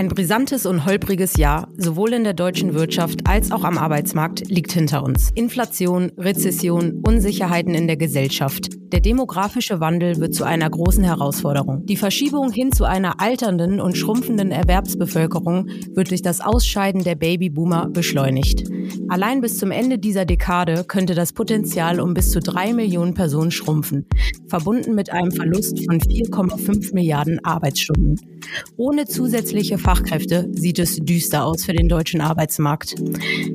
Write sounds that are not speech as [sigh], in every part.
Ein brisantes und holpriges Jahr, sowohl in der deutschen Wirtschaft als auch am Arbeitsmarkt, liegt hinter uns. Inflation, Rezession, Unsicherheiten in der Gesellschaft. Der demografische Wandel wird zu einer großen Herausforderung. Die Verschiebung hin zu einer alternden und schrumpfenden Erwerbsbevölkerung wird durch das Ausscheiden der Babyboomer beschleunigt. Allein bis zum Ende dieser Dekade könnte das Potenzial um bis zu drei Millionen Personen schrumpfen, verbunden mit einem Verlust von 4,5 Milliarden Arbeitsstunden. Ohne zusätzliche Fachkräfte sieht es düster aus für den deutschen Arbeitsmarkt.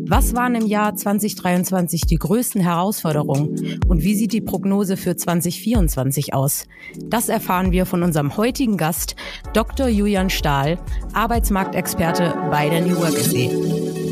Was waren im Jahr 2023 die größten Herausforderungen und wie sieht die Prognose für 2024 aus? Das erfahren wir von unserem heutigen Gast, Dr. Julian Stahl, Arbeitsmarktexperte bei der New Work SE.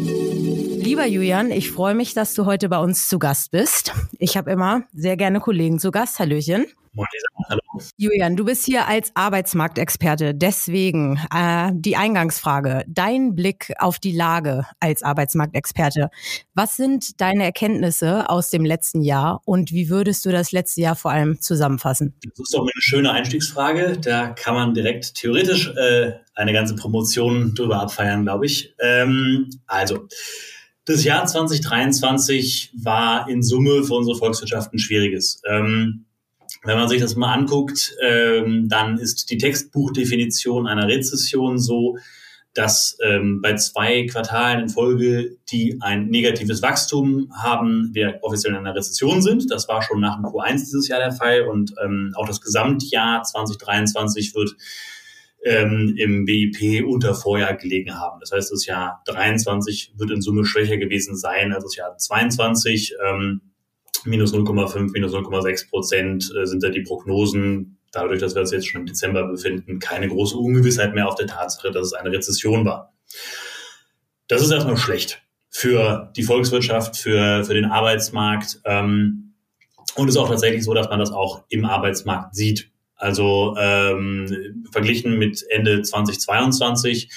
Lieber Julian, ich freue mich, dass du heute bei uns zu Gast bist. Ich habe immer sehr gerne Kollegen zu Gast. Hallöchen. Moin, Hallo. Julian, du bist hier als Arbeitsmarktexperte. Deswegen äh, die Eingangsfrage. Dein Blick auf die Lage als Arbeitsmarktexperte. Was sind deine Erkenntnisse aus dem letzten Jahr und wie würdest du das letzte Jahr vor allem zusammenfassen? Das ist doch eine schöne Einstiegsfrage. Da kann man direkt theoretisch äh, eine ganze Promotion drüber abfeiern, glaube ich. Ähm, also, das Jahr 2023 war in Summe für unsere Volkswirtschaft ein schwieriges. Ähm, wenn man sich das mal anguckt, ähm, dann ist die Textbuchdefinition einer Rezession so, dass ähm, bei zwei Quartalen in Folge, die ein negatives Wachstum haben, wir offiziell in einer Rezession sind. Das war schon nach dem Q1 dieses Jahr der Fall und ähm, auch das Gesamtjahr 2023 wird ähm, im BIP unter Vorjahr gelegen haben. Das heißt, das Jahr 23 wird in Summe schwächer gewesen sein als das Jahr 22. Ähm, minus 0,5, minus 0,6 Prozent äh, sind da die Prognosen. Dadurch, dass wir uns jetzt schon im Dezember befinden, keine große Ungewissheit mehr auf der Tatsache, dass es eine Rezession war. Das ist erstmal schlecht für die Volkswirtschaft, für, für den Arbeitsmarkt. Ähm, und es ist auch tatsächlich so, dass man das auch im Arbeitsmarkt sieht. Also ähm, verglichen mit Ende 2022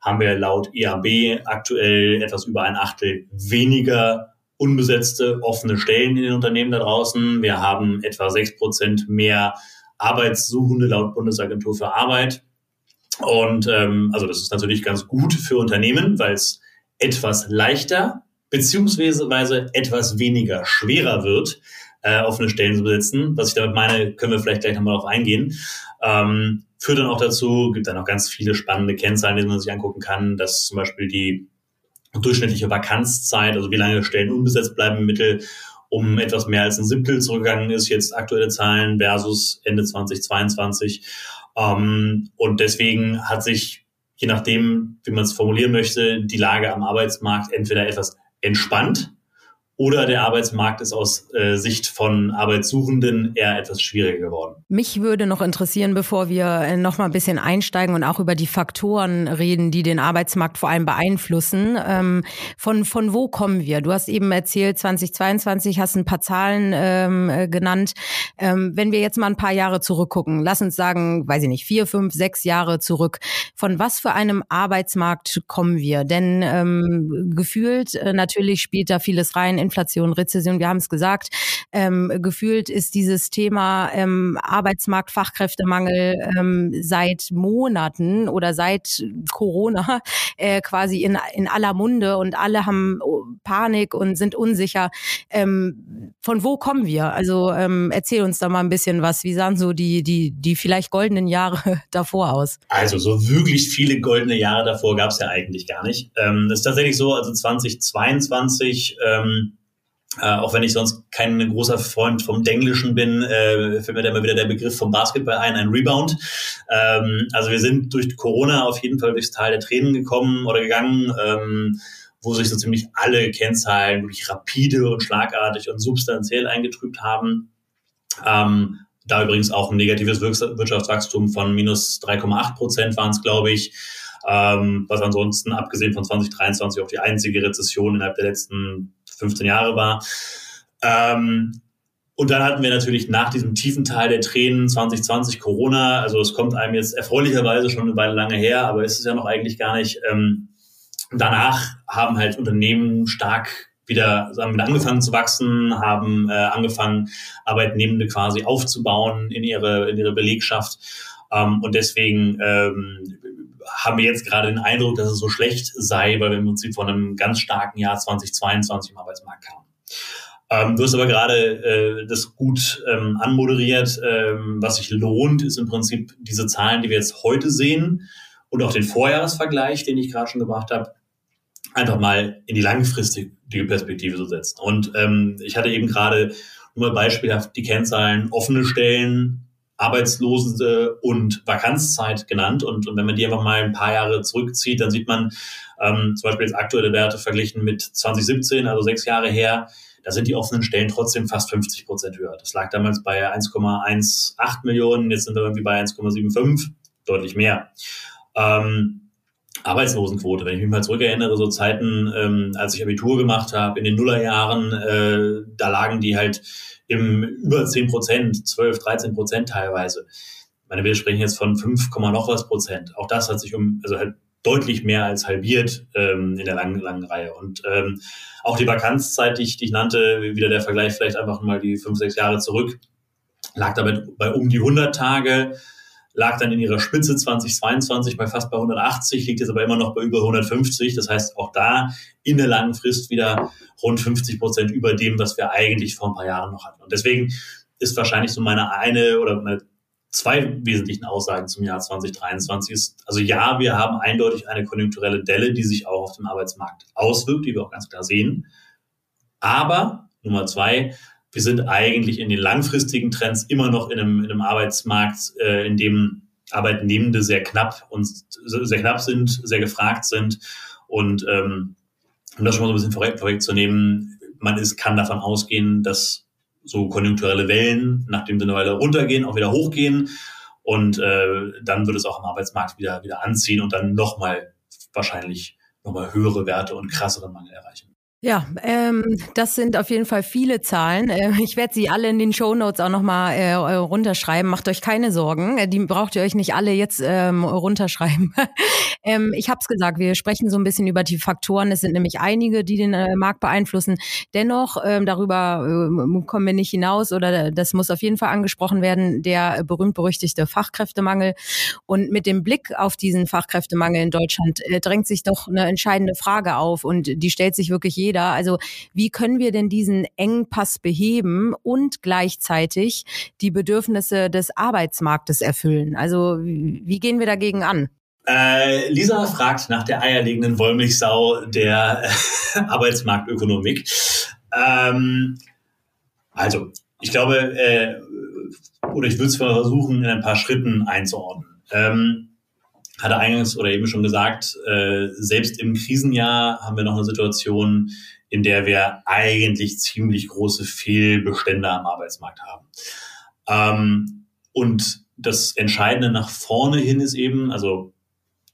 haben wir laut IAB aktuell etwas über ein Achtel weniger unbesetzte offene Stellen in den Unternehmen da draußen. Wir haben etwa sechs Prozent mehr Arbeitssuchende laut Bundesagentur für Arbeit. Und ähm, also das ist natürlich ganz gut für Unternehmen, weil es etwas leichter beziehungsweise etwas weniger schwerer wird, äh, offene Stellen zu besetzen. Was ich damit meine, können wir vielleicht gleich nochmal darauf eingehen. Ähm, führt dann auch dazu, gibt dann auch ganz viele spannende Kennzahlen, die man sich angucken kann, dass zum Beispiel die durchschnittliche Vakanzzeit, also wie lange Stellen unbesetzt bleiben im Mittel, um etwas mehr als ein Siebtel zurückgegangen ist, jetzt aktuelle Zahlen versus Ende 2022. Ähm, und deswegen hat sich, je nachdem, wie man es formulieren möchte, die Lage am Arbeitsmarkt entweder etwas entspannt oder der Arbeitsmarkt ist aus äh, Sicht von Arbeitssuchenden eher etwas schwieriger geworden. Mich würde noch interessieren, bevor wir äh, noch mal ein bisschen einsteigen und auch über die Faktoren reden, die den Arbeitsmarkt vor allem beeinflussen. Ähm, von, von wo kommen wir? Du hast eben erzählt, 2022 hast ein paar Zahlen ähm, äh, genannt. Ähm, wenn wir jetzt mal ein paar Jahre zurückgucken, lass uns sagen, weiß ich nicht, vier, fünf, sechs Jahre zurück. Von was für einem Arbeitsmarkt kommen wir? Denn ähm, gefühlt äh, natürlich spielt da vieles rein Inflation, Rezession, wir haben es gesagt. Ähm, gefühlt ist dieses Thema ähm, Arbeitsmarkt, Fachkräftemangel ähm, seit Monaten oder seit Corona äh, quasi in, in aller Munde und alle haben oh, Panik und sind unsicher. Ähm, von wo kommen wir? Also ähm, erzähl uns da mal ein bisschen was. Wie sahen so die, die, die vielleicht goldenen Jahre [laughs] davor aus? Also so wirklich viele goldene Jahre davor gab es ja eigentlich gar nicht. Ähm, ist tatsächlich so, also 2022 ähm, äh, auch wenn ich sonst kein großer Freund vom Denglischen bin, äh, fällt mir da immer wieder der Begriff vom Basketball ein, ein Rebound. Ähm, also wir sind durch Corona auf jeden Fall durchs Tal der Tränen gekommen oder gegangen, ähm, wo sich so ziemlich alle Kennzahlen wirklich rapide und schlagartig und substanziell eingetrübt haben. Ähm, da übrigens auch ein negatives Wirtschaftswachstum von minus 3,8 Prozent waren es, glaube ich. Ähm, was ansonsten, abgesehen von 2023, auch die einzige Rezession innerhalb der letzten 15 Jahre war. Ähm, und dann hatten wir natürlich nach diesem tiefen Teil der Tränen 2020 Corona. Also es kommt einem jetzt erfreulicherweise schon eine Weile lange her, aber ist es ja noch eigentlich gar nicht. Ähm, danach haben halt Unternehmen stark wieder sagen wir, angefangen zu wachsen, haben äh, angefangen, Arbeitnehmende quasi aufzubauen in ihre, in ihre Belegschaft. Ähm, und deswegen ähm, haben wir jetzt gerade den Eindruck, dass es so schlecht sei, weil wir im Prinzip von einem ganz starken Jahr 2022 im Arbeitsmarkt kamen. Ähm, du hast aber gerade äh, das gut ähm, anmoderiert. Ähm, was sich lohnt, ist im Prinzip diese Zahlen, die wir jetzt heute sehen und auch den Vorjahresvergleich, den ich gerade schon gebracht habe, einfach mal in die langfristige Perspektive zu setzen. Und ähm, ich hatte eben gerade nur mal beispielhaft die Kennzahlen offene Stellen, Arbeitslose und Vakanzzeit genannt. Und, und wenn man die einfach mal ein paar Jahre zurückzieht, dann sieht man ähm, zum Beispiel jetzt aktuelle Werte verglichen mit 2017, also sechs Jahre her, da sind die offenen Stellen trotzdem fast 50 Prozent höher. Das lag damals bei 1,18 Millionen, jetzt sind wir irgendwie bei 1,75, deutlich mehr. Ähm, Arbeitslosenquote, wenn ich mich mal zurückerinnere, so Zeiten, ähm, als ich Abitur gemacht habe, in den Nullerjahren, äh, da lagen die halt im über 10 Prozent, 12, 13 Prozent teilweise. Ich meine, wir sprechen jetzt von 5, noch was Prozent. Auch das hat sich um, also halt deutlich mehr als halbiert ähm, in der langen, langen Reihe. Und ähm, auch die Vakanzzeit, die ich, die ich nannte, wieder der Vergleich vielleicht einfach mal die fünf, sechs Jahre zurück, lag damit bei um die 100 Tage, lag dann in ihrer Spitze 2022 bei fast bei 180, liegt jetzt aber immer noch bei über 150. Das heißt, auch da in der langen Frist wieder rund 50 Prozent über dem, was wir eigentlich vor ein paar Jahren noch hatten. Und deswegen ist wahrscheinlich so meine eine oder meine zwei wesentlichen Aussagen zum Jahr 2023 ist, also ja, wir haben eindeutig eine konjunkturelle Delle, die sich auch auf dem Arbeitsmarkt auswirkt, die wir auch ganz klar sehen. Aber Nummer zwei, wir sind eigentlich in den langfristigen Trends immer noch in einem, in einem Arbeitsmarkt, äh, in dem Arbeitnehmende sehr knapp und sehr knapp sind, sehr gefragt sind. Und ähm, um das schon mal so ein bisschen vorweg, vorwegzunehmen, man ist, kann davon ausgehen, dass so konjunkturelle Wellen, nachdem sie eine Weile runtergehen, auch wieder hochgehen. Und äh, dann wird es auch am Arbeitsmarkt wieder, wieder anziehen und dann nochmal wahrscheinlich nochmal höhere Werte und krasseren Mangel erreichen. Ja, ähm, das sind auf jeden Fall viele Zahlen. Äh, ich werde sie alle in den Show Notes auch nochmal äh, runterschreiben. Macht euch keine Sorgen. Äh, die braucht ihr euch nicht alle jetzt ähm, runterschreiben. [laughs] ähm, ich habe es gesagt, wir sprechen so ein bisschen über die Faktoren. Es sind nämlich einige, die den äh, Markt beeinflussen. Dennoch, ähm, darüber äh, kommen wir nicht hinaus oder das muss auf jeden Fall angesprochen werden, der berühmt-berüchtigte Fachkräftemangel. Und mit dem Blick auf diesen Fachkräftemangel in Deutschland äh, drängt sich doch eine entscheidende Frage auf und die stellt sich wirklich jeder. Also wie können wir denn diesen Engpass beheben und gleichzeitig die Bedürfnisse des Arbeitsmarktes erfüllen? Also wie gehen wir dagegen an? Äh, Lisa fragt nach der eierlegenden Wollmilchsau der [laughs] Arbeitsmarktökonomik. Ähm, also, ich glaube, äh, oder ich würde es versuchen, in ein paar Schritten einzuordnen. Ähm, hatte eingangs oder eben schon gesagt, äh, selbst im Krisenjahr haben wir noch eine Situation, in der wir eigentlich ziemlich große Fehlbestände am Arbeitsmarkt haben. Ähm, und das Entscheidende nach vorne hin ist eben, also,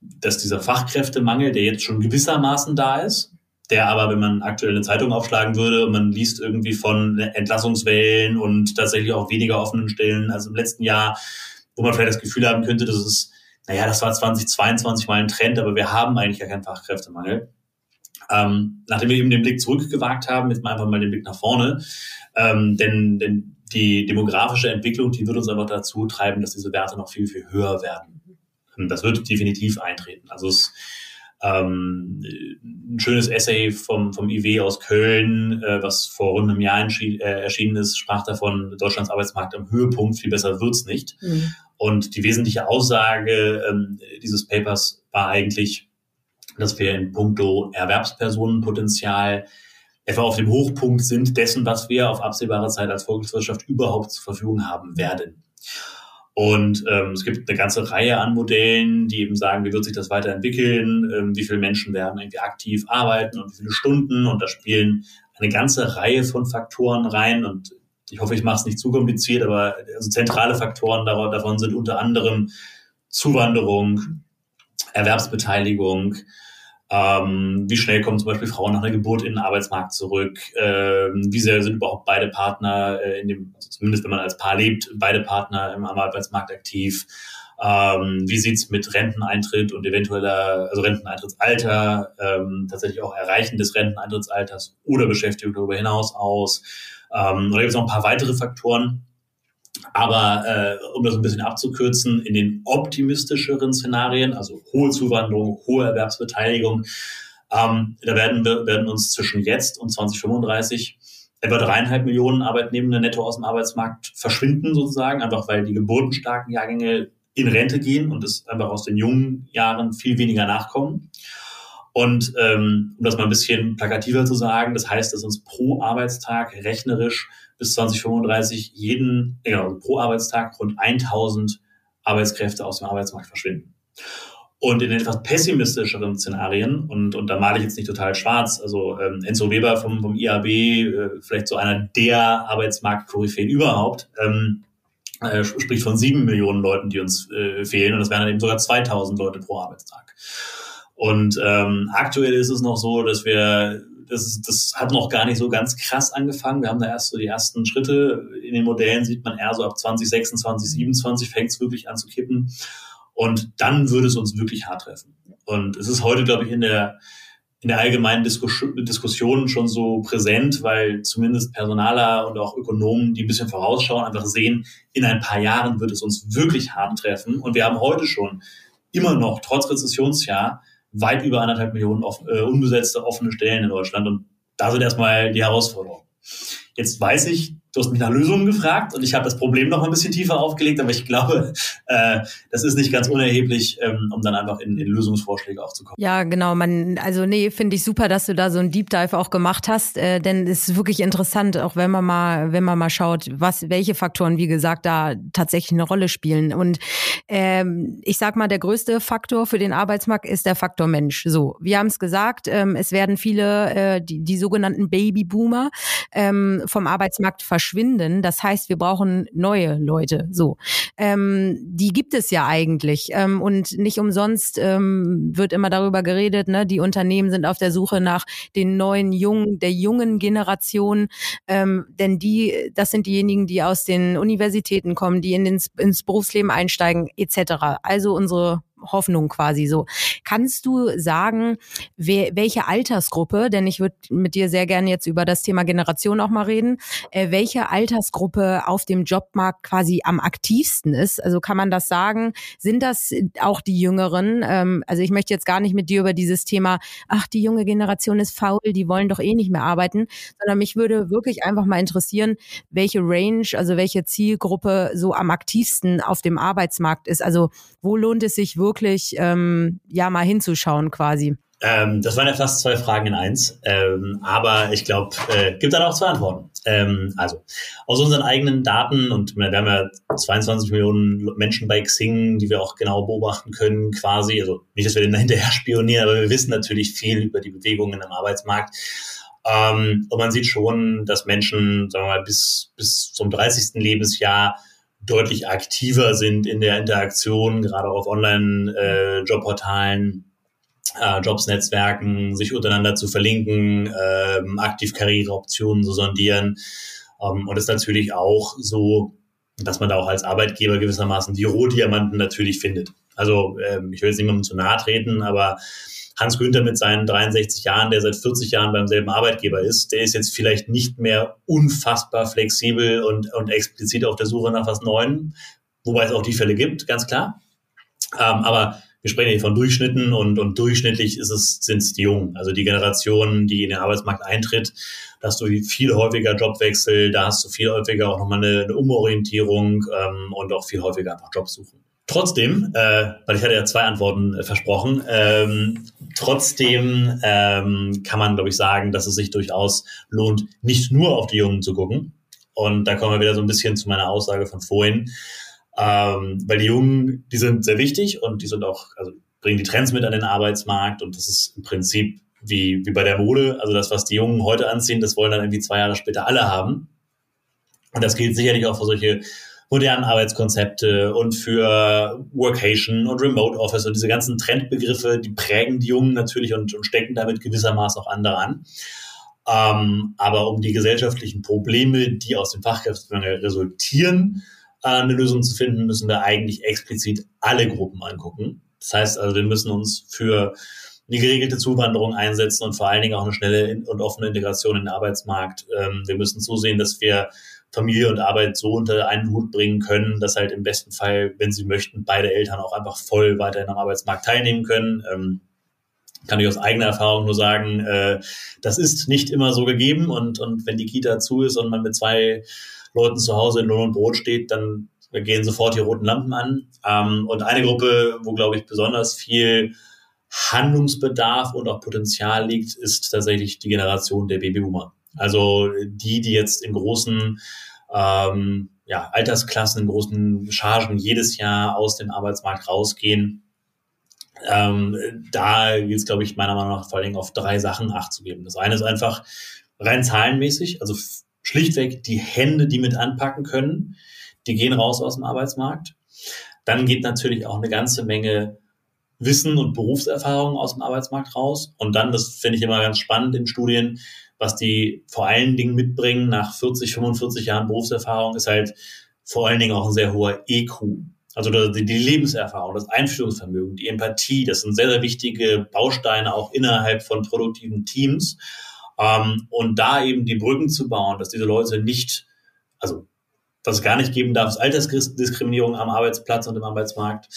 dass dieser Fachkräftemangel, der jetzt schon gewissermaßen da ist, der aber, wenn man aktuell eine Zeitung aufschlagen würde und man liest irgendwie von Entlassungswellen und tatsächlich auch weniger offenen Stellen als im letzten Jahr, wo man vielleicht das Gefühl haben könnte, dass es naja, das war 2022 mal ein Trend, aber wir haben eigentlich gar keinen Fachkräftemangel. Ähm, nachdem wir eben den Blick zurückgewagt haben, jetzt mal einfach mal den Blick nach vorne, ähm, denn, denn die demografische Entwicklung, die wird uns einfach dazu treiben, dass diese Werte noch viel, viel höher werden. Das wird definitiv eintreten. Also es ähm, ein schönes Essay vom, vom IW aus Köln, äh, was vor rund einem Jahr äh, erschienen ist, sprach davon, Deutschlands Arbeitsmarkt am Höhepunkt, viel besser wird's nicht. Mhm. Und die wesentliche Aussage ähm, dieses Papers war eigentlich, dass wir in puncto Erwerbspersonenpotenzial etwa auf dem Hochpunkt sind dessen, was wir auf absehbare Zeit als Volkswirtschaft überhaupt zur Verfügung haben werden. Und ähm, es gibt eine ganze Reihe an Modellen, die eben sagen, wie wird sich das weiterentwickeln, ähm, wie viele Menschen werden irgendwie aktiv arbeiten und wie viele Stunden. Und da spielen eine ganze Reihe von Faktoren rein. Und ich hoffe, ich mache es nicht zu kompliziert, aber also zentrale Faktoren davon sind unter anderem Zuwanderung, Erwerbsbeteiligung, ähm, wie schnell kommen zum Beispiel Frauen nach einer Geburt in den Arbeitsmarkt zurück? Ähm, wie sehr sind überhaupt beide Partner äh, in dem, also zumindest wenn man als Paar lebt, beide Partner im Arbeitsmarkt aktiv? Ähm, wie sieht's mit Renteneintritt und eventueller, also Renteneintrittsalter, ähm, tatsächlich auch Erreichen des Renteneintrittsalters oder Beschäftigung darüber hinaus aus? Ähm, oder gibt es noch ein paar weitere Faktoren? Aber äh, um das ein bisschen abzukürzen, in den optimistischeren Szenarien, also hohe Zuwanderung, hohe Erwerbsbeteiligung, ähm, da werden wir werden uns zwischen jetzt und 2035 etwa dreieinhalb Millionen Arbeitnehmende netto aus dem Arbeitsmarkt verschwinden sozusagen, einfach weil die geburtenstarken Jahrgänge in Rente gehen und es einfach aus den jungen Jahren viel weniger nachkommen. Und ähm, um das mal ein bisschen plakativer zu sagen, das heißt, dass uns pro Arbeitstag rechnerisch bis 2035 jeden, genau, pro Arbeitstag rund 1000 Arbeitskräfte aus dem Arbeitsmarkt verschwinden. Und in etwas pessimistischeren Szenarien, und, und da male ich jetzt nicht total schwarz, also ähm, Enzo Weber vom, vom IAB, äh, vielleicht so einer der Arbeitsmarktkoryphäen überhaupt, ähm, äh, spricht von sieben Millionen Leuten, die uns äh, fehlen. Und das wären dann eben sogar 2000 Leute pro Arbeitstag. Und ähm, aktuell ist es noch so, dass wir, das, das hat noch gar nicht so ganz krass angefangen. Wir haben da erst so die ersten Schritte. In den Modellen sieht man eher so ab 2026, 27 fängt es wirklich an zu kippen. Und dann würde es uns wirklich hart treffen. Und es ist heute, glaube ich, in der, in der allgemeinen Diskussion schon so präsent, weil zumindest Personaler und auch Ökonomen, die ein bisschen vorausschauen, einfach sehen, in ein paar Jahren wird es uns wirklich hart treffen. Und wir haben heute schon immer noch, trotz Rezessionsjahr, weit über anderthalb Millionen offen, äh, unbesetzte offene Stellen in Deutschland. Und da sind erstmal die Herausforderungen. Jetzt weiß ich, Du hast mich nach Lösungen gefragt und ich habe das Problem noch ein bisschen tiefer aufgelegt, aber ich glaube, [laughs] äh, das ist nicht ganz unerheblich, ähm, um dann einfach in, in Lösungsvorschläge auch zu kommen. Ja, genau. Man, also nee, finde ich super, dass du da so ein Deep Dive auch gemacht hast, äh, denn es ist wirklich interessant, auch wenn man mal, wenn man mal schaut, was, welche Faktoren, wie gesagt, da tatsächlich eine Rolle spielen. Und ähm, ich sag mal, der größte Faktor für den Arbeitsmarkt ist der Faktor Mensch. So, wir haben es gesagt, ähm, es werden viele, äh, die, die sogenannten Babyboomer ähm, vom Arbeitsmarkt verschwinden verschwinden. Das heißt, wir brauchen neue Leute. So, ähm, die gibt es ja eigentlich ähm, und nicht umsonst ähm, wird immer darüber geredet. Ne, die Unternehmen sind auf der Suche nach den neuen jungen, der jungen Generation, ähm, denn die, das sind diejenigen, die aus den Universitäten kommen, die in den, ins Berufsleben einsteigen etc. Also unsere Hoffnung quasi so. Kannst du sagen, wer, welche Altersgruppe, denn ich würde mit dir sehr gerne jetzt über das Thema Generation auch mal reden, äh, welche Altersgruppe auf dem Jobmarkt quasi am aktivsten ist? Also kann man das sagen? Sind das auch die Jüngeren? Ähm, also ich möchte jetzt gar nicht mit dir über dieses Thema, ach, die junge Generation ist faul, die wollen doch eh nicht mehr arbeiten, sondern mich würde wirklich einfach mal interessieren, welche Range, also welche Zielgruppe so am aktivsten auf dem Arbeitsmarkt ist. Also wo lohnt es sich wirklich wirklich ähm, ja mal hinzuschauen quasi? Ähm, das waren ja fast zwei Fragen in eins, ähm, aber ich glaube, äh, gibt dann auch zwei Antworten. Ähm, also aus unseren eigenen Daten und wir haben ja 22 Millionen Menschen bei Xing, die wir auch genau beobachten können, quasi. Also nicht, dass wir denen hinterher spionieren, aber wir wissen natürlich viel über die Bewegungen am Arbeitsmarkt. Ähm, und man sieht schon, dass Menschen, sagen wir mal, bis, bis zum 30. Lebensjahr deutlich aktiver sind in der Interaktion, gerade auch auf Online-Jobportalen, äh, äh, Jobsnetzwerken, sich untereinander zu verlinken, äh, aktiv Karriereoptionen zu sondieren. Ähm, und es ist natürlich auch so, dass man da auch als Arbeitgeber gewissermaßen die Rohdiamanten natürlich findet. Also ähm, ich will jetzt niemandem zu nahe treten, aber Hans Günther mit seinen 63 Jahren, der seit 40 Jahren beim selben Arbeitgeber ist, der ist jetzt vielleicht nicht mehr unfassbar flexibel und, und explizit auf der Suche nach was Neuem, wobei es auch die Fälle gibt, ganz klar. Ähm, aber wir sprechen hier von Durchschnitten und, und durchschnittlich ist es, sind es die Jungen, also die Generation, die in den Arbeitsmarkt eintritt. Da hast du viel häufiger Jobwechsel, da hast du viel häufiger auch nochmal eine, eine Umorientierung ähm, und auch viel häufiger einfach Jobsuchen. Trotzdem, äh, weil ich hatte ja zwei Antworten äh, versprochen, ähm, trotzdem ähm, kann man, glaube ich, sagen, dass es sich durchaus lohnt, nicht nur auf die Jungen zu gucken. Und da kommen wir wieder so ein bisschen zu meiner Aussage von vorhin. Ähm, weil die Jungen, die sind sehr wichtig und die sind auch, also bringen die Trends mit an den Arbeitsmarkt und das ist im Prinzip wie, wie bei der Mode. Also das, was die Jungen heute anziehen, das wollen dann irgendwie zwei Jahre später alle haben. Und das gilt sicherlich auch für solche modernen Arbeitskonzepte und für Workation und Remote Office und diese ganzen Trendbegriffe, die prägen die Jungen natürlich und, und stecken damit gewissermaßen auch andere an. Ähm, aber um die gesellschaftlichen Probleme, die aus dem Fachkräftemangel resultieren, äh, eine Lösung zu finden, müssen wir eigentlich explizit alle Gruppen angucken. Das heißt also, wir müssen uns für eine geregelte Zuwanderung einsetzen und vor allen Dingen auch eine schnelle und offene Integration in den Arbeitsmarkt. Ähm, wir müssen zusehen, dass wir Familie und Arbeit so unter einen Hut bringen können, dass halt im besten Fall, wenn sie möchten, beide Eltern auch einfach voll weiterhin am Arbeitsmarkt teilnehmen können. Ähm, kann ich aus eigener Erfahrung nur sagen, äh, das ist nicht immer so gegeben und, und wenn die Kita zu ist und man mit zwei Leuten zu Hause in Lohn und Brot steht, dann gehen sofort die roten Lampen an. Ähm, und eine Gruppe, wo, glaube ich, besonders viel Handlungsbedarf und auch Potenzial liegt, ist tatsächlich die Generation der Babyboomer. Also die, die jetzt in großen ähm, ja, Altersklassen, in großen Chargen jedes Jahr aus dem Arbeitsmarkt rausgehen. Ähm, da gilt es, glaube ich, meiner Meinung nach vor allen Dingen auf drei Sachen Acht zu geben. Das eine ist einfach rein zahlenmäßig, also schlichtweg die Hände, die mit anpacken können, die gehen raus aus dem Arbeitsmarkt. Dann geht natürlich auch eine ganze Menge Wissen und Berufserfahrung aus dem Arbeitsmarkt raus. Und dann, das finde ich immer ganz spannend in Studien, was die vor allen Dingen mitbringen nach 40, 45 Jahren Berufserfahrung, ist halt vor allen Dingen auch ein sehr hoher EQ. Also die, Lebenserfahrung, das Einführungsvermögen, die Empathie, das sind sehr, sehr wichtige Bausteine auch innerhalb von produktiven Teams. Ähm, und da eben die Brücken zu bauen, dass diese Leute nicht, also was es gar nicht geben darf, ist Altersdiskriminierung am Arbeitsplatz und im Arbeitsmarkt.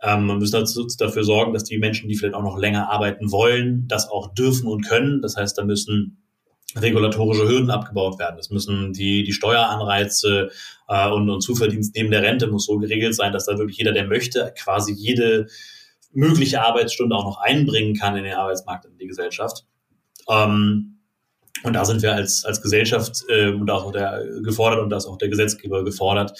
Ähm, man muss dazu, dafür sorgen, dass die Menschen, die vielleicht auch noch länger arbeiten wollen, das auch dürfen und können. Das heißt, da müssen regulatorische Hürden abgebaut werden. Es müssen die, die Steueranreize äh, und, und Zuverdienst neben der Rente muss so geregelt sein, dass da wirklich jeder, der möchte, quasi jede mögliche Arbeitsstunde auch noch einbringen kann in den Arbeitsmarkt, in die Gesellschaft. Ähm, und da sind wir als, als Gesellschaft äh, und auch der gefordert und da ist auch der Gesetzgeber gefordert,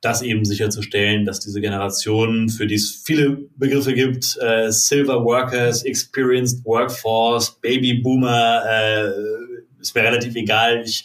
das eben sicherzustellen, dass diese Generation, für die es viele Begriffe gibt, äh, Silver Workers, Experienced Workforce, Baby Boomer, äh, ist mir relativ egal. Ich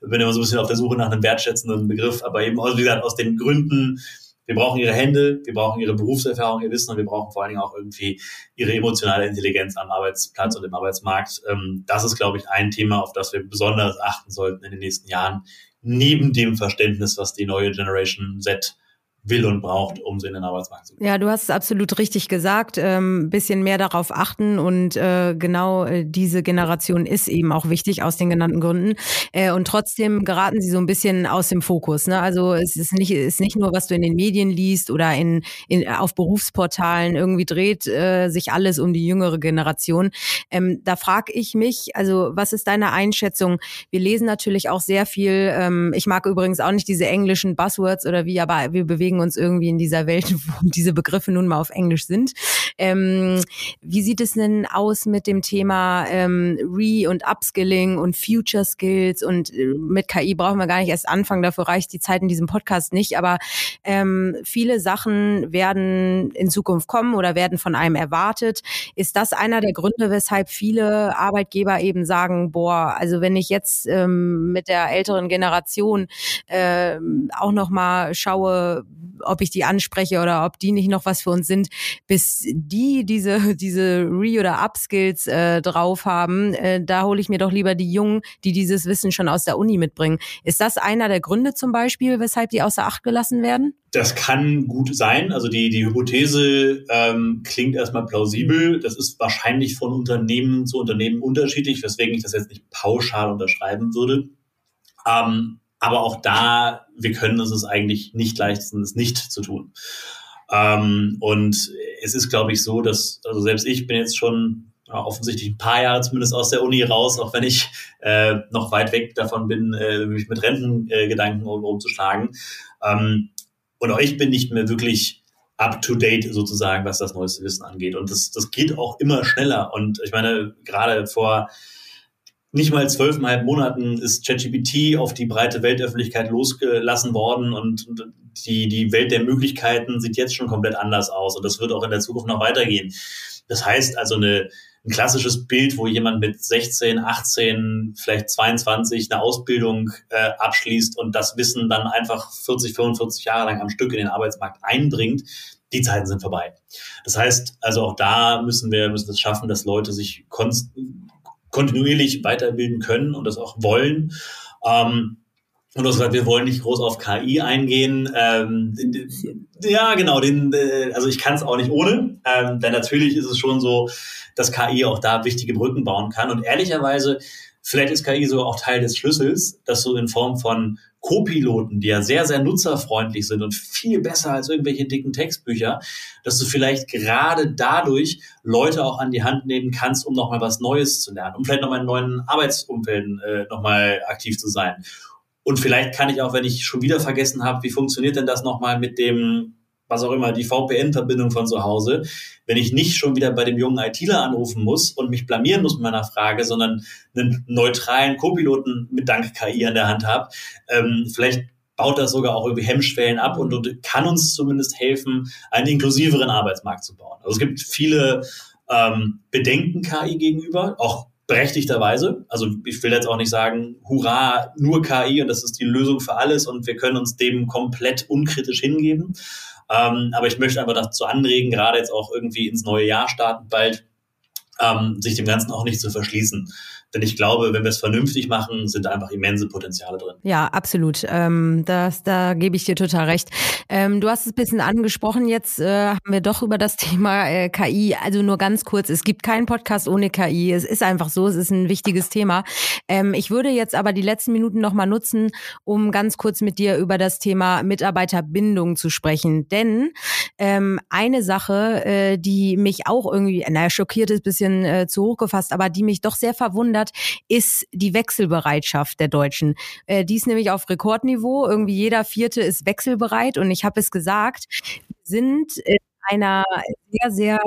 bin immer so ein bisschen auf der Suche nach einem wertschätzenden Begriff, aber eben, also wie gesagt, aus den Gründen, wir brauchen ihre Hände, wir brauchen ihre Berufserfahrung, ihr Wissen und wir brauchen vor allen Dingen auch irgendwie ihre emotionale Intelligenz am Arbeitsplatz und im Arbeitsmarkt. Ähm, das ist, glaube ich, ein Thema, auf das wir besonders achten sollten in den nächsten Jahren, neben dem Verständnis, was die neue Generation Z will und braucht, um sie in den Arbeitsmarkt zu bringen. Ja, du hast es absolut richtig gesagt. Ähm, bisschen mehr darauf achten und äh, genau äh, diese Generation ist eben auch wichtig aus den genannten Gründen. Äh, und trotzdem geraten sie so ein bisschen aus dem Fokus. Ne? Also es ist nicht, ist nicht nur, was du in den Medien liest oder in, in auf Berufsportalen irgendwie dreht äh, sich alles um die jüngere Generation. Ähm, da frage ich mich, also was ist deine Einschätzung? Wir lesen natürlich auch sehr viel. Ähm, ich mag übrigens auch nicht diese englischen Buzzwords oder wie, aber wir bewegen bewegen uns irgendwie in dieser Welt, [laughs] wo diese Begriffe nun mal auf Englisch sind. Ähm, wie sieht es denn aus mit dem Thema ähm, Re- und Upskilling und Future Skills? Und äh, mit KI brauchen wir gar nicht erst anfangen, dafür reicht die Zeit in diesem Podcast nicht. Aber ähm, viele Sachen werden in Zukunft kommen oder werden von einem erwartet. Ist das einer der Gründe, weshalb viele Arbeitgeber eben sagen, boah, also wenn ich jetzt ähm, mit der älteren Generation äh, auch noch mal schaue, ob ich die anspreche oder ob die nicht noch was für uns sind, bis die diese diese Re- oder Upskills äh, drauf haben, äh, da hole ich mir doch lieber die Jungen, die dieses Wissen schon aus der Uni mitbringen. Ist das einer der Gründe zum Beispiel, weshalb die außer Acht gelassen werden? Das kann gut sein. Also die, die Hypothese ähm, klingt erstmal plausibel. Das ist wahrscheinlich von Unternehmen zu Unternehmen unterschiedlich, weswegen ich das jetzt nicht pauschal unterschreiben würde. Ähm, aber auch da, wir können uns es eigentlich nicht leisten, es nicht zu tun. Ähm, und es ist, glaube ich, so, dass, also selbst ich bin jetzt schon ja, offensichtlich ein paar Jahre zumindest aus der Uni raus, auch wenn ich äh, noch weit weg davon bin, äh, mich mit Rentengedanken äh, umzuschlagen. Ähm, und auch ich bin nicht mehr wirklich up to date sozusagen, was das neueste Wissen angeht. Und das, das geht auch immer schneller. Und ich meine, gerade vor nicht mal zwölfeinhalb Monaten ist ChatGPT auf die breite Weltöffentlichkeit losgelassen worden und die, die Welt der Möglichkeiten sieht jetzt schon komplett anders aus und das wird auch in der Zukunft noch weitergehen. Das heißt also eine, ein klassisches Bild, wo jemand mit 16, 18, vielleicht 22 eine Ausbildung äh, abschließt und das Wissen dann einfach 40, 45 Jahre lang am Stück in den Arbeitsmarkt einbringt, die Zeiten sind vorbei. Das heißt, also auch da müssen wir müssen es schaffen, dass Leute sich kontinuierlich weiterbilden können und das auch wollen. Ähm, und du hast gesagt, wir wollen nicht groß auf KI eingehen. Ähm, ja, genau. Den, äh, also ich kann es auch nicht ohne. Ähm, denn natürlich ist es schon so, dass KI auch da wichtige Brücken bauen kann. Und ehrlicherweise, vielleicht ist KI sogar auch Teil des Schlüssels, dass du in Form von Co-Piloten, die ja sehr, sehr nutzerfreundlich sind und viel besser als irgendwelche dicken Textbücher, dass du vielleicht gerade dadurch Leute auch an die Hand nehmen kannst, um nochmal was Neues zu lernen, um vielleicht nochmal in neuen Arbeitsumfelden äh, nochmal aktiv zu sein. Und vielleicht kann ich auch, wenn ich schon wieder vergessen habe, wie funktioniert denn das nochmal mit dem was auch immer, die VPN-Verbindung von zu Hause, wenn ich nicht schon wieder bei dem jungen ITler anrufen muss und mich blamieren muss mit meiner Frage, sondern einen neutralen Co-Piloten mit Dank KI an der Hand habe, ähm, vielleicht baut das sogar auch irgendwie Hemmschwellen ab und, und kann uns zumindest helfen, einen inklusiveren Arbeitsmarkt zu bauen. Also es gibt viele ähm, Bedenken KI gegenüber, auch berechtigterweise. Also ich will jetzt auch nicht sagen, hurra, nur KI und das ist die Lösung für alles und wir können uns dem komplett unkritisch hingeben. Ähm, aber ich möchte einfach dazu anregen, gerade jetzt auch irgendwie ins neue Jahr starten bald, ähm, sich dem Ganzen auch nicht zu verschließen. Denn ich glaube, wenn wir es vernünftig machen, sind einfach immense Potenziale drin. Ja, absolut. Ähm, das, da gebe ich dir total recht. Ähm, du hast es ein bisschen angesprochen. Jetzt äh, haben wir doch über das [laughs] Thema äh, KI. Also nur ganz kurz. Es gibt keinen Podcast ohne KI. Es ist einfach so. Es ist ein wichtiges Thema. Ähm, ich würde jetzt aber die letzten Minuten nochmal nutzen, um ganz kurz mit dir über das Thema Mitarbeiterbindung zu sprechen. Denn ähm, eine Sache, äh, die mich auch irgendwie, naja, schockiert ist, bisschen äh, zu hoch gefasst, aber die mich doch sehr verwundert, hat, ist die Wechselbereitschaft der Deutschen. Äh, die ist nämlich auf Rekordniveau. Irgendwie jeder Vierte ist wechselbereit. Und ich habe es gesagt, sind in einer sehr, sehr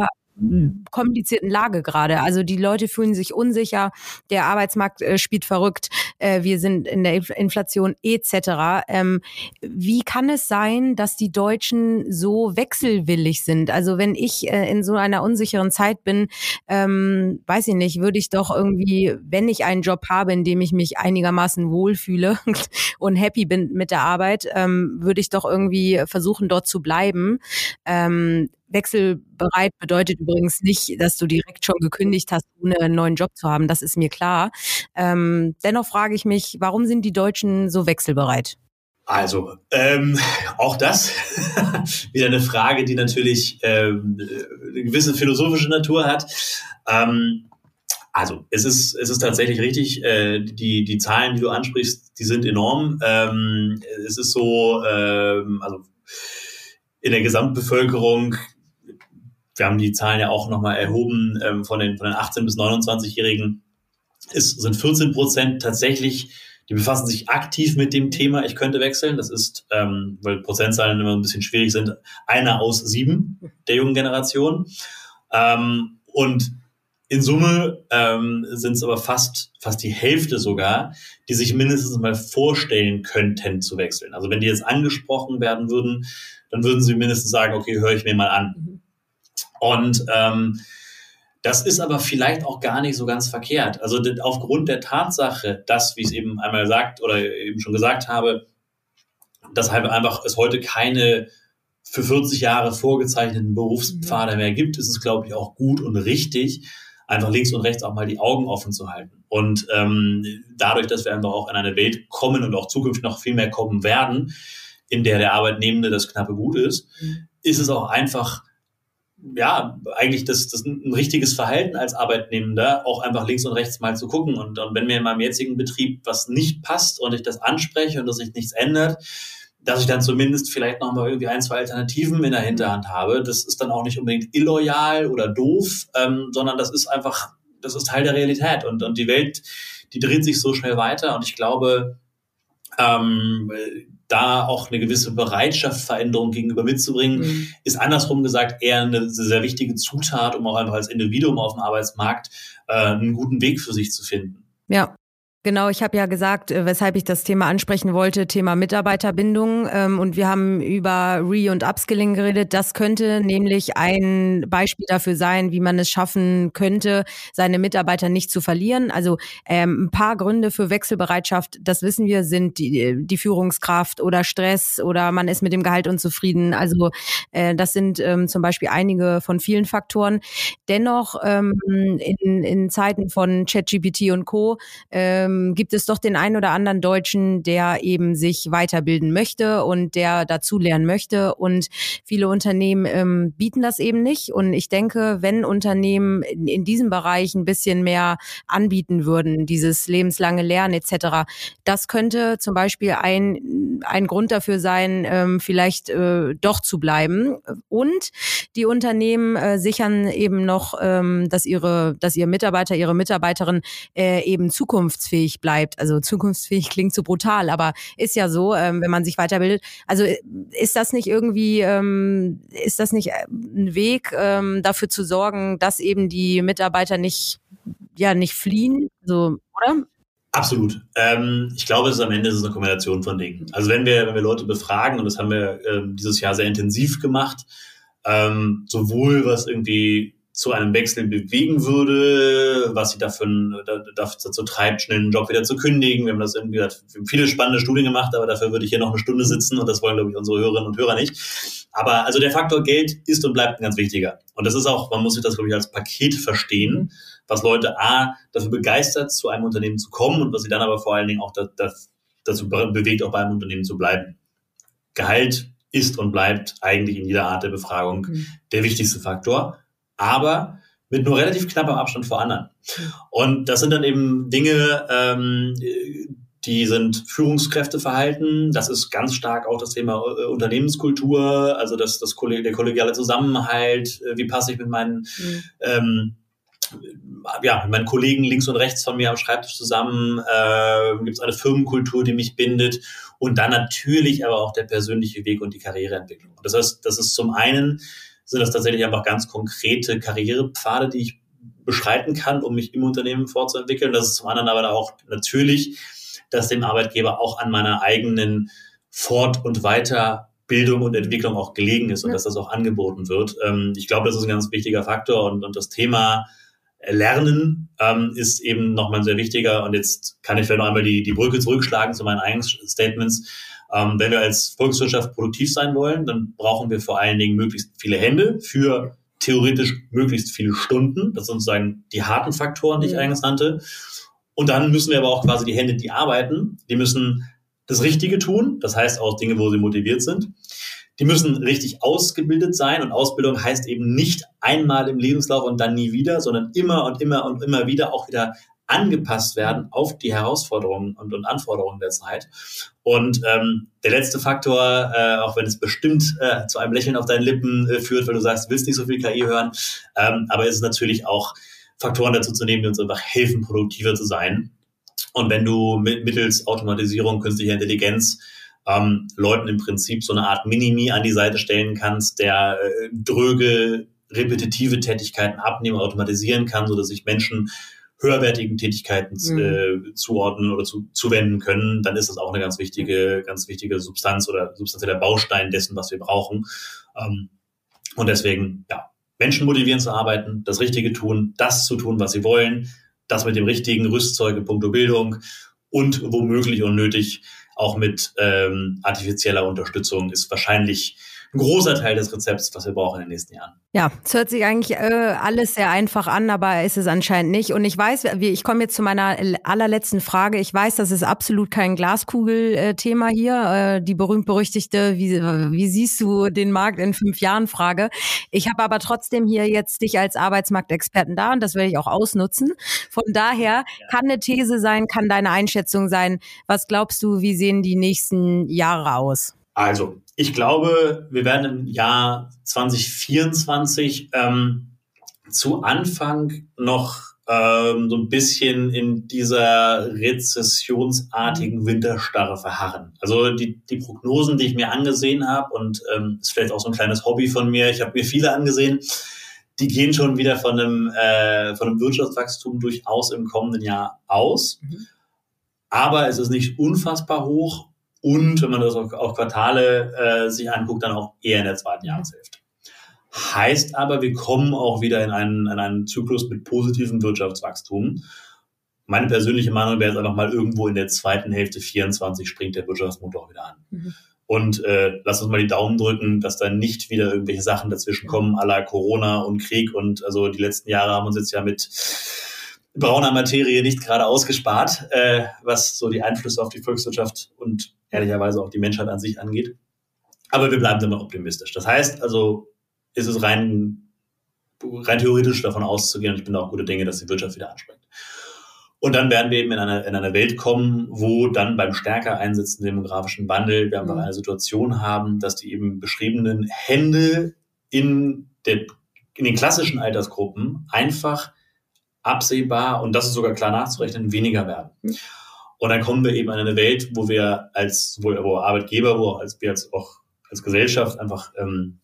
komplizierten Lage gerade. Also die Leute fühlen sich unsicher, der Arbeitsmarkt äh, spielt verrückt, äh, wir sind in der Inflation etc. Ähm, wie kann es sein, dass die Deutschen so wechselwillig sind? Also wenn ich äh, in so einer unsicheren Zeit bin, ähm, weiß ich nicht, würde ich doch irgendwie, wenn ich einen Job habe, in dem ich mich einigermaßen wohlfühle [laughs] und happy bin mit der Arbeit, ähm, würde ich doch irgendwie versuchen, dort zu bleiben. Wechselbereit bedeutet übrigens nicht, dass du direkt schon gekündigt hast, ohne einen neuen Job zu haben. Das ist mir klar. Ähm, dennoch frage ich mich, warum sind die Deutschen so wechselbereit? Also, ähm, auch das [laughs] wieder eine Frage, die natürlich ähm, eine gewisse philosophische Natur hat. Ähm, also, es ist, es ist tatsächlich richtig, äh, die, die Zahlen, die du ansprichst, die sind enorm. Ähm, es ist so, ähm, also in der Gesamtbevölkerung wir haben die Zahlen ja auch nochmal erhoben ähm, von, den, von den 18- bis 29-Jährigen. Es sind 14 Prozent tatsächlich, die befassen sich aktiv mit dem Thema, ich könnte wechseln. Das ist, ähm, weil Prozentzahlen immer ein bisschen schwierig sind, einer aus sieben der jungen Generation. Ähm, und in Summe ähm, sind es aber fast, fast die Hälfte sogar, die sich mindestens mal vorstellen könnten zu wechseln. Also wenn die jetzt angesprochen werden würden, dann würden sie mindestens sagen, okay, höre ich mir mal an. Mhm. Und ähm, das ist aber vielleicht auch gar nicht so ganz verkehrt. Also aufgrund der Tatsache, dass, wie ich es eben einmal sagt oder eben schon gesagt habe, dass halt einfach es heute keine für 40 Jahre vorgezeichneten Berufspfade mehr gibt, ist es, glaube ich, auch gut und richtig, einfach links und rechts auch mal die Augen offen zu halten. Und ähm, dadurch, dass wir einfach auch in eine Welt kommen und auch zukünftig noch viel mehr kommen werden, in der der Arbeitnehmende das knappe Gut ist, mhm. ist es auch einfach ja, eigentlich das, das ein richtiges Verhalten als Arbeitnehmender, auch einfach links und rechts mal zu gucken. Und, und wenn mir in meinem jetzigen Betrieb was nicht passt und ich das anspreche und dass sich nichts ändert, dass ich dann zumindest vielleicht nochmal irgendwie ein, zwei Alternativen in der Hinterhand habe. Das ist dann auch nicht unbedingt illoyal oder doof, ähm, sondern das ist einfach, das ist Teil der Realität. Und, und die Welt, die dreht sich so schnell weiter. Und ich glaube, ähm, da auch eine gewisse Bereitschaft, Veränderung gegenüber mitzubringen, mhm. ist andersrum gesagt eher eine sehr wichtige Zutat, um auch einfach als Individuum auf dem Arbeitsmarkt äh, einen guten Weg für sich zu finden. Ja, Genau, ich habe ja gesagt, äh, weshalb ich das Thema ansprechen wollte, Thema Mitarbeiterbindung. Ähm, und wir haben über Re- und Upskilling geredet. Das könnte nämlich ein Beispiel dafür sein, wie man es schaffen könnte, seine Mitarbeiter nicht zu verlieren. Also ähm, ein paar Gründe für Wechselbereitschaft, das wissen wir, sind die, die Führungskraft oder Stress oder man ist mit dem Gehalt unzufrieden. Also äh, das sind ähm, zum Beispiel einige von vielen Faktoren. Dennoch in, in Zeiten von ChatGPT und Co gibt es doch den einen oder anderen Deutschen, der eben sich weiterbilden möchte und der dazu lernen möchte. Und viele Unternehmen ähm, bieten das eben nicht. Und ich denke, wenn Unternehmen in, in diesem Bereich ein bisschen mehr anbieten würden, dieses lebenslange Lernen etc., das könnte zum Beispiel ein, ein Grund dafür sein, ähm, vielleicht äh, doch zu bleiben. Und die Unternehmen äh, sichern eben noch, ähm, dass ihre, dass ihr Mitarbeiter, ihre Mitarbeiterin äh, eben zukunftsfähig bleibt. Also zukunftsfähig klingt so brutal, aber ist ja so, ähm, wenn man sich weiterbildet. Also äh, ist das nicht irgendwie, ähm, ist das nicht äh, ein Weg, ähm, dafür zu sorgen, dass eben die Mitarbeiter nicht, ja, nicht fliehen, so, oder? Absolut. Ähm, ich glaube, es ist am Ende ist es eine Kombination von Dingen. Also wenn wir, wenn wir Leute befragen, und das haben wir ähm, dieses Jahr sehr intensiv gemacht, ähm, sowohl was irgendwie zu einem Wechsel bewegen würde, was sie dafür, dazu treibt, schnell einen Job wieder zu kündigen. Wir haben das irgendwie, haben viele spannende Studien gemacht, aber dafür würde ich hier noch eine Stunde sitzen und das wollen, glaube ich, unsere Hörerinnen und Hörer nicht. Aber also der Faktor Geld ist und bleibt ein ganz wichtiger. Und das ist auch, man muss sich das, glaube ich, als Paket verstehen, was Leute A, dafür begeistert, zu einem Unternehmen zu kommen und was sie dann aber vor allen Dingen auch das, das, dazu bewegt, auch bei einem Unternehmen zu bleiben. Gehalt ist und bleibt eigentlich in jeder Art der Befragung mhm. der wichtigste Faktor aber mit nur relativ knappem Abstand vor anderen. Und das sind dann eben Dinge, ähm, die sind Führungskräfteverhalten. Das ist ganz stark auch das Thema äh, Unternehmenskultur, also das, das der kollegiale Zusammenhalt. Äh, wie passe ich mit meinen, mhm. ähm, ja, mit meinen Kollegen links und rechts von mir am Schreibtisch zusammen? Äh, Gibt es eine Firmenkultur, die mich bindet? Und dann natürlich aber auch der persönliche Weg und die Karriereentwicklung. Das heißt, das ist zum einen sind das tatsächlich einfach ganz konkrete Karrierepfade, die ich beschreiten kann, um mich im Unternehmen fortzuentwickeln. Das ist zum anderen aber auch natürlich, dass dem Arbeitgeber auch an meiner eigenen Fort- und Weiterbildung und Entwicklung auch gelegen ist und ja. dass das auch angeboten wird. Ähm, ich glaube, das ist ein ganz wichtiger Faktor und, und das Thema Lernen ähm, ist eben nochmal sehr wichtiger. Und jetzt kann ich vielleicht noch einmal die, die Brücke zurückschlagen zu meinen eigenen Statements. Ähm, wenn wir als Volkswirtschaft produktiv sein wollen, dann brauchen wir vor allen Dingen möglichst viele Hände für theoretisch möglichst viele Stunden. Das sind sozusagen die harten Faktoren, die ich eingangs nannte. Und dann müssen wir aber auch quasi die Hände, die arbeiten, die müssen das Richtige tun. Das heißt auch Dinge, wo sie motiviert sind. Die müssen richtig ausgebildet sein und Ausbildung heißt eben nicht einmal im Lebenslauf und dann nie wieder, sondern immer und immer und immer wieder auch wieder angepasst werden auf die Herausforderungen und, und Anforderungen der Zeit. Und ähm, der letzte Faktor, äh, auch wenn es bestimmt äh, zu einem Lächeln auf deinen Lippen äh, führt, weil du sagst, du willst nicht so viel KI hören, ähm, aber es ist natürlich auch Faktoren dazu zu nehmen, die uns einfach helfen, produktiver zu sein. Und wenn du mit, mittels Automatisierung, künstlicher Intelligenz ähm, Leuten im Prinzip so eine Art Minimi an die Seite stellen kannst, der äh, dröge, repetitive Tätigkeiten abnehmen, automatisieren kann, so dass sich Menschen höherwertigen Tätigkeiten mhm. äh, zuordnen oder zu, zuwenden können, dann ist das auch eine ganz wichtige, ganz wichtige Substanz oder substanzieller Baustein dessen, was wir brauchen. Ähm, und deswegen, ja, Menschen motivieren zu arbeiten, das Richtige tun, das zu tun, was sie wollen, das mit dem richtigen Rüstzeug in puncto Bildung und womöglich und nötig auch mit ähm, artifizieller Unterstützung ist wahrscheinlich ein großer Teil des Rezepts, was wir brauchen in den nächsten Jahren. Ja, es hört sich eigentlich äh, alles sehr einfach an, aber ist es anscheinend nicht. Und ich weiß, wie, ich komme jetzt zu meiner allerletzten Frage. Ich weiß, das ist absolut kein Glaskugel-Thema hier, äh, die berühmt-berüchtigte, wie, wie siehst du den Markt in fünf Jahren Frage. Ich habe aber trotzdem hier jetzt dich als Arbeitsmarktexperten da und das werde ich auch ausnutzen. Von daher kann eine These sein, kann deine Einschätzung sein. Was glaubst du, wie sehen die nächsten Jahre aus? Also, ich glaube, wir werden im Jahr 2024 ähm, zu Anfang noch ähm, so ein bisschen in dieser rezessionsartigen Winterstarre verharren. Also die, die Prognosen, die ich mir angesehen habe, und ähm, ist vielleicht auch so ein kleines Hobby von mir, ich habe mir viele angesehen, die gehen schon wieder von einem, äh, von einem Wirtschaftswachstum durchaus im kommenden Jahr aus. Mhm. Aber es ist nicht unfassbar hoch und wenn man das auch, auch Quartale äh, sich anguckt, dann auch eher in der zweiten Jahreshälfte. Heißt aber, wir kommen auch wieder in einen, in einen Zyklus mit positivem Wirtschaftswachstum. Meine persönliche Meinung wäre jetzt einfach mal irgendwo in der zweiten Hälfte 24 springt der Wirtschaftsmotor auch wieder an. Mhm. Und äh, lass uns mal die Daumen drücken, dass da nicht wieder irgendwelche Sachen dazwischen kommen, à la Corona und Krieg. Und also die letzten Jahre haben uns jetzt ja mit brauner Materie nicht gerade ausgespart, äh, was so die Einflüsse auf die Volkswirtschaft und ehrlicherweise auch die Menschheit an sich angeht. Aber wir bleiben immer optimistisch. Das heißt also, ist es rein, rein theoretisch davon auszugehen, und ich bin da auch gute Dinge, dass die Wirtschaft wieder anspringt. Und dann werden wir eben in eine, in eine Welt kommen, wo dann beim stärker einsetzenden demografischen Wandel wir einfach mhm. eine Situation haben, dass die eben beschriebenen Hände in, der, in den klassischen Altersgruppen einfach absehbar, und das ist sogar klar nachzurechnen, weniger werden. Mhm. Und dann kommen wir eben in eine Welt, wo wir als sowohl wo Arbeitgeber, wo als wir als auch als Gesellschaft einfach ähm,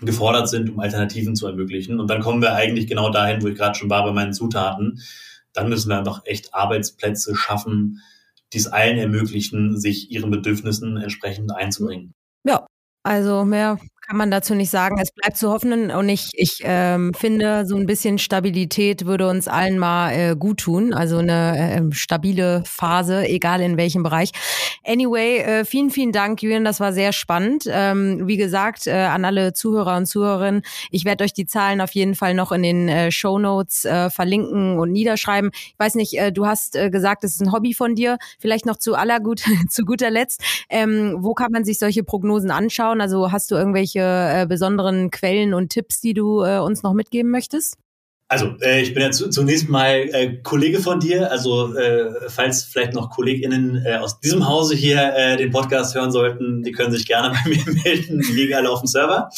gefordert sind, um Alternativen zu ermöglichen. Und dann kommen wir eigentlich genau dahin, wo ich gerade schon war bei meinen Zutaten. Dann müssen wir einfach echt Arbeitsplätze schaffen, die es allen ermöglichen, sich ihren Bedürfnissen entsprechend einzubringen. Ja, also mehr kann man dazu nicht sagen. Es bleibt zu hoffen und ich, ich ähm, finde, so ein bisschen Stabilität würde uns allen mal äh, gut tun. Also eine äh, stabile Phase, egal in welchem Bereich. Anyway, äh, vielen, vielen Dank, Julian. Das war sehr spannend. Ähm, wie gesagt, äh, an alle Zuhörer und Zuhörerinnen, ich werde euch die Zahlen auf jeden Fall noch in den äh, Show Notes äh, verlinken und niederschreiben. Ich weiß nicht, äh, du hast äh, gesagt, es ist ein Hobby von dir. Vielleicht noch zu aller gut, [laughs] zu guter Letzt. Ähm, wo kann man sich solche Prognosen anschauen? Also hast du irgendwelche irgendwelche äh, besonderen Quellen und Tipps, die du äh, uns noch mitgeben möchtest? Also, äh, ich bin ja zu, zunächst mal äh, Kollege von dir. Also, äh, falls vielleicht noch KollegInnen äh, aus diesem Hause hier äh, den Podcast hören sollten, die können sich gerne [laughs] bei mir melden. Die liegen alle auf dem Server.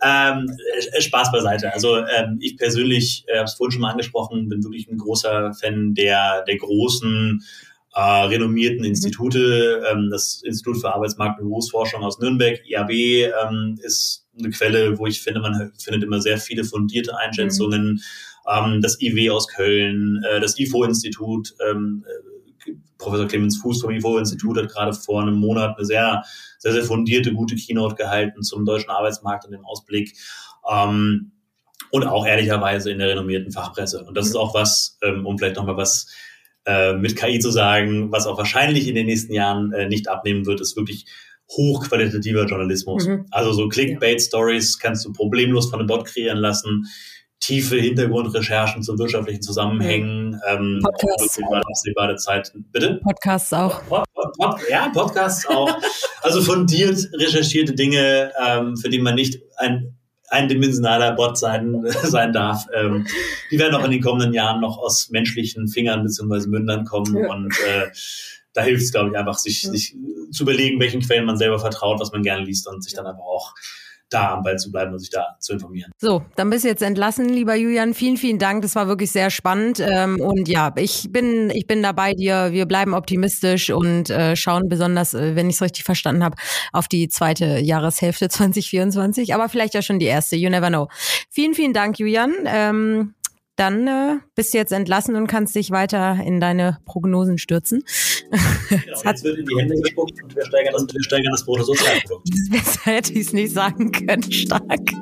Ähm, äh, Spaß beiseite. Also, ähm, ich persönlich, äh, habe es vorhin schon mal angesprochen, bin wirklich ein großer Fan der, der großen äh, renommierten mhm. Institute. Ähm, das Institut für Arbeitsmarkt und Berufsforschung aus Nürnberg, IAB, ähm, ist eine Quelle, wo ich finde, man findet immer sehr viele fundierte Einschätzungen. Mhm. Ähm, das IW aus Köln, äh, das IFO-Institut, ähm, äh, Professor Clemens Fuß vom IFO-Institut hat gerade vor einem Monat eine sehr, sehr, sehr fundierte, gute Keynote gehalten zum deutschen Arbeitsmarkt und dem Ausblick. Ähm, und auch ehrlicherweise in der renommierten Fachpresse. Und das ist auch was, ähm, um vielleicht nochmal was äh, mit KI zu sagen, was auch wahrscheinlich in den nächsten Jahren äh, nicht abnehmen wird, ist wirklich hochqualitativer Journalismus. Mhm. Also so Clickbait-Stories kannst du problemlos von einem Bot kreieren lassen. Tiefe Hintergrundrecherchen zu wirtschaftlichen Zusammenhängen. Mhm. Ähm, Podcasts. Absehbare Zeit. Bitte? Podcasts auch. Pod, Pod, Pod, ja, Podcasts auch. also fundiert recherchierte Dinge, ähm, für die man nicht ein eindimensionaler Bot sein, [laughs] sein darf. Ähm, die werden auch in den kommenden Jahren noch aus menschlichen Fingern bzw. Mündern kommen ja. und äh, da hilft es, glaube ich, einfach, sich, ja. sich zu überlegen, welchen Quellen man selber vertraut, was man gerne liest und sich dann aber auch da am Ball zu bleiben und sich da zu informieren. So, dann bist du jetzt entlassen, lieber Julian. Vielen, vielen Dank. Das war wirklich sehr spannend. Ähm, und ja, ich bin, ich bin dabei dir. Wir bleiben optimistisch und äh, schauen besonders, äh, wenn ich es richtig verstanden habe, auf die zweite Jahreshälfte [laughs] 2024. Aber vielleicht ja schon die erste. You never know. Vielen, vielen Dank, Julian. Dann äh, bist du jetzt entlassen und kannst dich weiter in deine Prognosen stürzen. [laughs] Genau, jetzt wird in die Hände gespuckt und wir steigern das, wir steigern das Bruttosozialprodukt. Besser [laughs] hätte ich es nicht sagen können, stark.